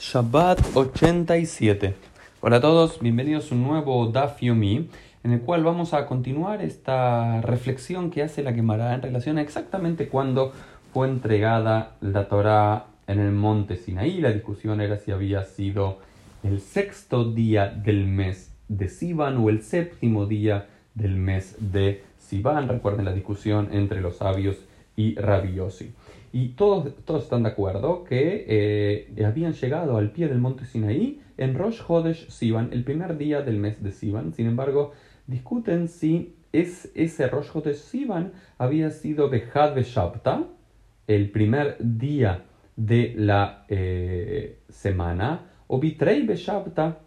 Shabbat 87. Hola a todos, bienvenidos a un nuevo Daf Yomi, en el cual vamos a continuar esta reflexión que hace la Gemara en relación a exactamente cuándo fue entregada la Torá en el monte Sinaí. La discusión era si había sido el sexto día del mes de Sivan o el séptimo día del mes de Sivan. Recuerden la discusión entre los sabios y Rabiosi. Y todos, todos están de acuerdo que eh, habían llegado al pie del monte Sinaí en Rosh Hodesh Sivan, el primer día del mes de Sivan. Sin embargo, discuten si es, ese Rosh Hodesh Sivan había sido Behad Beshabta, el primer día de la eh, semana, o Bitrei Beshabta,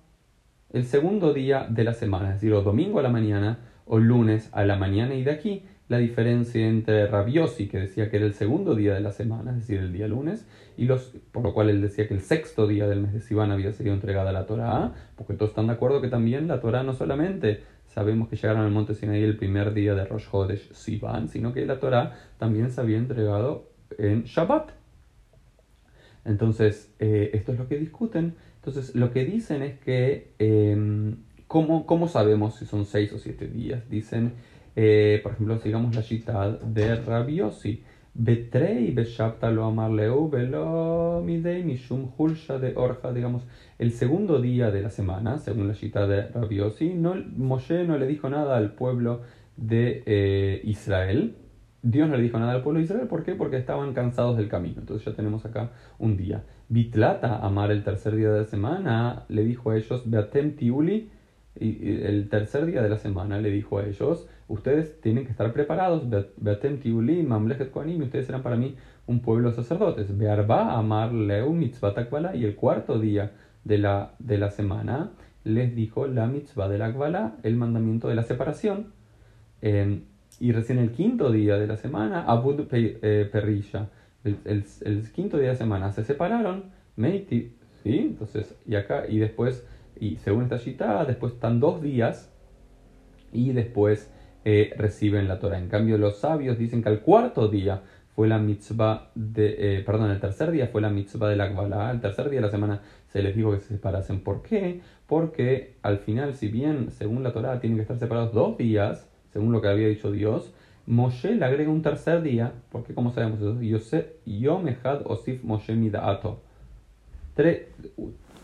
el segundo día de la semana, es decir, o domingo a la mañana o lunes a la mañana. Y de aquí la diferencia entre Rabiosi, que decía que era el segundo día de la semana, es decir, el día lunes, y los, por lo cual él decía que el sexto día del mes de Sivan había sido entregada la Torah, porque todos están de acuerdo que también la Torah no solamente sabemos que llegaron al monte Sinaí el primer día de Rosh Hodesh sino que la Torah también se había entregado en Shabbat. Entonces, eh, esto es lo que discuten. Entonces, lo que dicen es que, eh, ¿cómo, ¿cómo sabemos si son seis o siete días? Dicen eh, por ejemplo, sigamos la cita de Rabiosi. Betrei beshabta lo amarleu velo midei mishum hulsha de orja, digamos, el segundo día de la semana, según la cita de Rabiosi, no, Moshe no le dijo nada al pueblo de eh, Israel. Dios no le dijo nada al pueblo de Israel, ¿por qué? Porque estaban cansados del camino. Entonces ya tenemos acá un día. Bitlata, amar el tercer día de la semana, le dijo a ellos, Beatem tiuli, y el tercer día de la semana le dijo a ellos, ustedes tienen que estar preparados, Beatem Tiulim, Mamlechet Koanim, ustedes serán para mí un pueblo de sacerdotes. Bearba, Amar Leu, Mitzvah y el cuarto día de la, de la semana les dijo la mitzvah de la Akbala, el mandamiento de la separación. Em, y recién el quinto día de la semana, Abud eh, Perrisha, el, el, quinto día de la semana se separaron, Meiti, ¿sí? Entonces, y acá, y después y según esta cita, después están dos días y después eh, reciben la Torah. En cambio, los sabios dicen que al cuarto día fue la mitzvah de, eh, perdón, el tercer día fue la mitzvah de la el tercer día de la semana se les dijo que se separasen. ¿Por qué? Porque al final, si bien según la Torah tienen que estar separados dos días, según lo que había dicho Dios, Moshe le agrega un tercer día, porque como sabemos eso, Yom Echad Osif Moshe Midaato. Tres,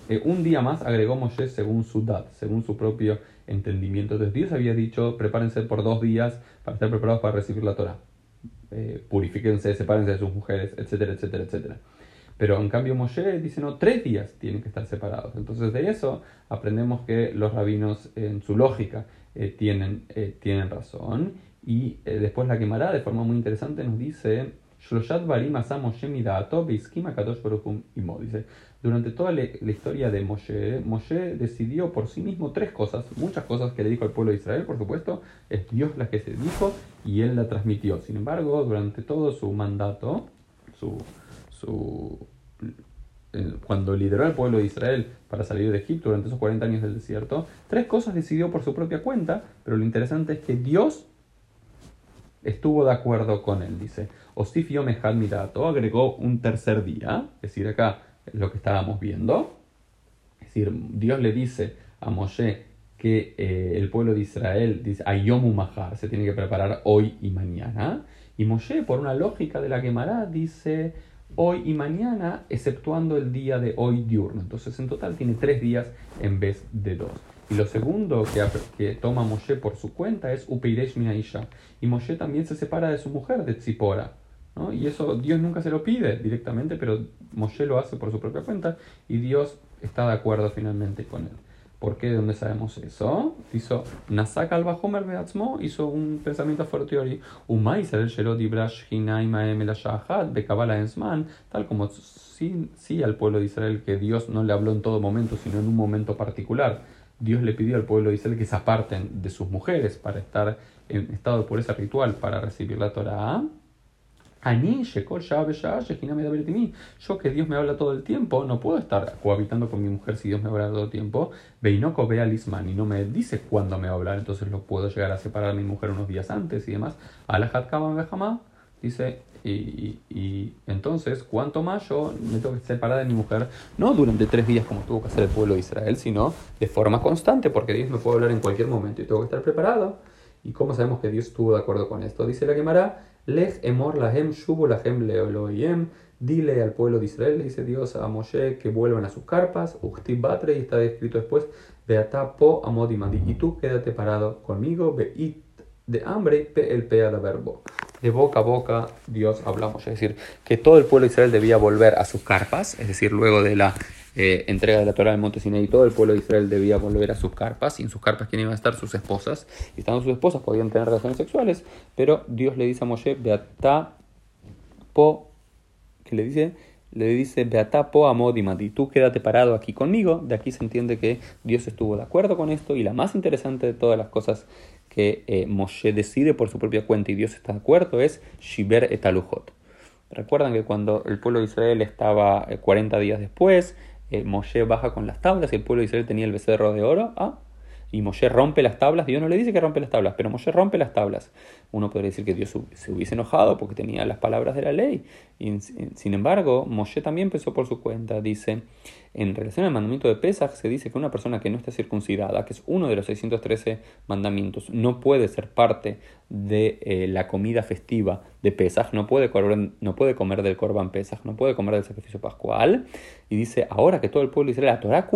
eh, un día más agregó Moshe según su dad, según su propio entendimiento. Entonces Dios había dicho, prepárense por dos días para estar preparados para recibir la Torah. Eh, purifíquense, sepárense de sus mujeres, etcétera, etcétera, etcétera. Pero en cambio Moshe dice, no, tres días tienen que estar separados. Entonces de eso aprendemos que los rabinos en su lógica eh, tienen, tienen razón. Y después la quemará de forma muy interesante nos Dice, durante toda la, historia de Moshe, Moshe decidió por sí mismo tres cosas, muchas cosas que le dijo al pueblo de Israel, por supuesto, es Dios la que se dijo y él la transmitió. Sin embargo, durante todo su mandato, su, su, cuando lideró al pueblo de Israel para salir de Egipto durante esos 40 años del desierto, tres cosas decidió por su propia cuenta, pero lo interesante es que Dios estuvo de acuerdo con él, dice. Osif Yom Mirato agregó un tercer día, es decir, acá lo que estábamos viendo. Es decir, Dios le dice a Moshe que eh, el pueblo de Israel dice Ayomu Mahar, se tiene que preparar hoy y mañana. Y Moshe, por una lógica de la Gemara, dice hoy y mañana, exceptuando el día de hoy diurno. Entonces, en total tiene tres días en vez de dos. Y lo segundo que, que toma Moshe por su cuenta es Upeiresh Minaisha. Y Moshe también se separa de su mujer, de Tzipora. ¿no? Y eso Dios nunca se lo pide directamente, pero Moshe lo hace por su propia cuenta y Dios está de acuerdo finalmente con él. ¿Por qué? ¿De dónde sabemos eso? Hizo Nasaka al Bahomer Beatzmo, hizo un pensamiento a fortiori. Umay el Shelot Ibrash Hinaim Aem Shahat, Bekabala Ensman, tal como sí, sí al pueblo de Israel que Dios no le habló en todo momento, sino en un momento particular Dios le pidió al pueblo de Israel que se aparten de sus mujeres para estar en estado de pureza ritual para recibir la Torah. Yo que Dios me habla todo el tiempo, no puedo estar cohabitando con mi mujer si Dios me habla todo el tiempo. Beinoko ve alisman y no me dice cuándo me va a hablar, entonces lo puedo llegar a separar a mi mujer unos días antes y demás. Alajat Dice, y, y, entonces, ¿cuánto más yo me tengo que separar de mi mujer? No durante tres días como tuvo que hacer el pueblo de Israel, sino de forma constante, porque Dios me puede hablar en cualquier momento y tengo que estar preparado. ¿Y cómo sabemos que Dios estuvo de acuerdo con esto? Dice la Gemara, Lech emor lahem shubu lahem leoloyem. Dile al pueblo de Israel, dice Dios a Moshe, que vuelvan a sus carpas. Uchti batre, y está escrito después, Beata po amodimadi. Y tú quédate parado conmigo, beit de hambre, pe el pea de verbo. De boca a boca Dios hablamos. Es decir, que todo el pueblo de Israel debía volver a sus carpas, es decir, luego de la eh, entrega de la Torah del monte Sinaí, todo el pueblo de Israel debía volver a sus carpas, y en sus carpas quién iban a estar sus esposas, y estando sus esposas podían tener relaciones sexuales, pero Dios le dice a Moshe, Beata po, que le dice, le dice Beata po amodimati, tú quédate parado aquí conmigo, de aquí se entiende que Dios estuvo de acuerdo con esto, y la más interesante de todas las cosas que eh, Moshe decide por su propia cuenta y Dios está de acuerdo es Shiber et Aluhot. Recuerdan que cuando el pueblo de Israel estaba 40 eh, días después, eh, Moshe baja con las tablas y el pueblo de Israel tenía el becerro de oro. Ah, y Moshe rompe las tablas. Dios no le dice que rompe las tablas, pero Moshe rompe las tablas. Uno podría decir que Dios se hubiese enojado porque tenía las palabras de la ley. Sin embargo, Moshe también pensó por su cuenta. Dice, en relación al mandamiento de Pesach, se dice que una persona que no está circuncidada, que es uno de los 613 mandamientos, no puede ser parte de eh, la comida festiva de Pesach, no puede, comer del Corban Pesach, no puede comer del sacrificio pascual. Y dice, ahora que todo el pueblo de Israel, la Torah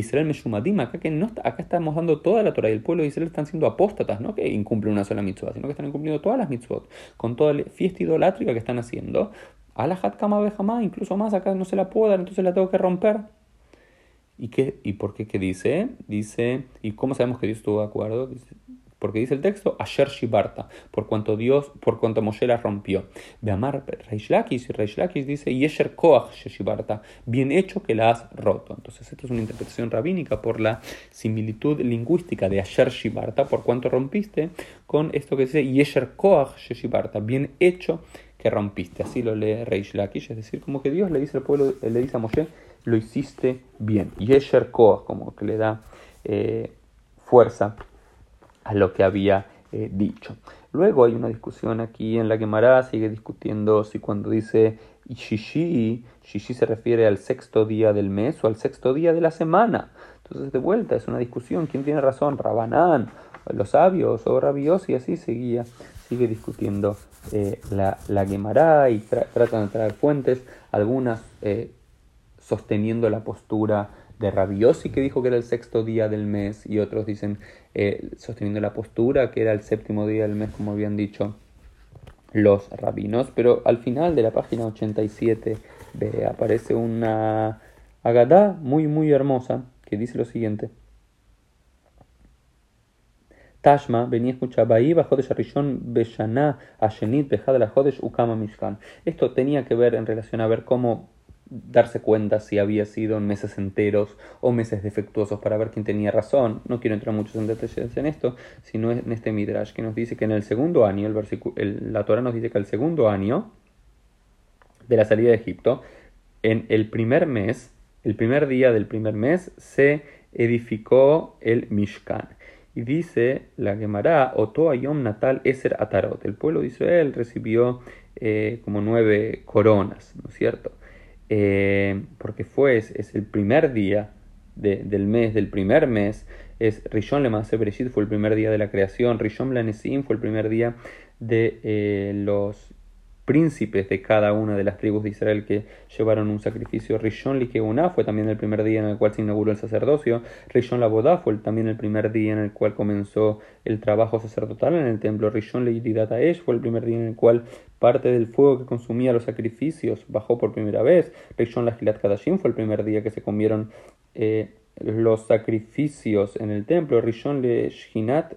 Israel meshumadim, acá, que no, acá estamos dando toda la Torah y el pueblo de Israel están siendo apóstatas, no que incumplen una sola mitzvah, sino que están incumpliendo todas las mitzvot, con toda la fiesta idolátrica que están haciendo. A la kama jamás, incluso más, acá no se la puedo dar, entonces la tengo que romper. ¿Y, qué, ¿Y por qué? ¿Qué dice? Dice, ¿y cómo sabemos que Dios estuvo de acuerdo? Dice, porque dice el texto, Asher Shibarta, por cuanto Dios, por cuanto Moshe la rompió. Beamar Reish Lakish, y Reish Lakish dice, Yesher Koach Shibarta, bien hecho que la has roto. Entonces, esto es una interpretación rabínica por la similitud lingüística de Asher Shibarta, por cuanto rompiste, con esto que dice Yesher Koach Shibarta, bien hecho que rompiste. Así lo lee Reish Lakish, es decir, como que Dios le dice al pueblo, le dice a Moshe, lo hiciste bien. Yesher Koach, como que le da eh, fuerza a lo que había eh, dicho. Luego hay una discusión aquí en la que Mará sigue discutiendo si cuando dice Shishi, Shishi se refiere al sexto día del mes o al sexto día de la semana. Entonces, de vuelta, es una discusión. ¿Quién tiene razón? Rabanán, los sabios o rabios, y así seguía, sigue discutiendo eh, la, la y tratan de traer fuentes, algunas eh, sosteniendo la postura de Rabiosi que dijo que era el sexto día del mes y otros dicen eh, sosteniendo la postura que era el séptimo día del mes como habían dicho los rabinos pero al final de la página 87 aparece una agadá muy muy hermosa que dice lo siguiente Tashma venía. Esto tenía que ver en relación a ver cómo darse cuenta si había sido meses enteros o meses defectuosos para ver quién tenía razón. No quiero entrar muchos en detalles en esto, sino en este Midrash que nos dice que en el segundo año, el versículo, la Torah nos dice que el segundo año de la salida de Egipto, en el primer mes, el primer día del primer mes, se edificó el Mishkan. Y dice la Gemara, Oto Ayom Natal Eser Atarot. El pueblo de Israel recibió eh, como nueve coronas, ¿no es cierto? Eh, porque fue, es, el primer día del mes, del primer mes, es Rishon le Bereshit fue el primer día de la creación, Rishon Lanesim fue el primer día de eh, los príncipes de cada una de las tribus de Israel que llevaron un sacrificio. Rishon Likeuná fue también el primer día en el cual se inauguró el sacerdocio. Rishon Labodá fue también el primer día en el cual comenzó el trabajo sacerdotal en el templo. Rishon Leidataesh fue el primer día en el cual parte del fuego que consumía los sacrificios bajó por primera vez. Rishon Lahilat Kadashim fue el primer día que se comieron eh, los sacrificios en el templo. Rishon le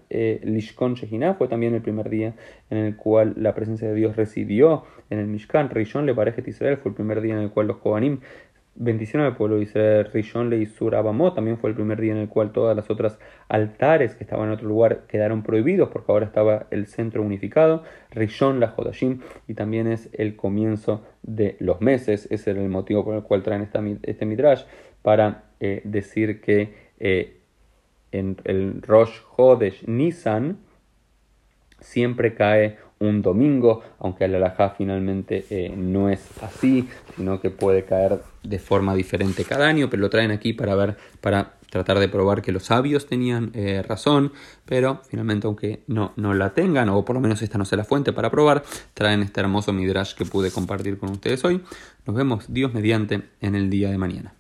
eh, Lishkon Shehinah fue también el primer día en el cual la presencia de Dios residió en el Mishkan. Rishon le Barejet Israel fue el primer día en el cual los Kohanim bendición al pueblo de Israel. Rishon le Isur Abamot también fue el primer día en el cual todas las otras altares que estaban en otro lugar quedaron prohibidos porque ahora estaba el centro unificado. Rishon la Jodashim y también es el comienzo de los meses. Ese era el motivo por el cual traen esta, este midrash para eh, decir que eh, en el Rosh Hodesh Nisan siempre cae un domingo, aunque la alajá finalmente eh, no es así, sino que puede caer de forma diferente cada año, pero lo traen aquí para ver, para tratar de probar que los sabios tenían razón, pero finalmente aunque no, no la tengan, o por lo menos esta no sea la fuente para probar, traen este hermoso midrash que pude compartir con ustedes hoy. Nos vemos Dios mediante en el día de mañana.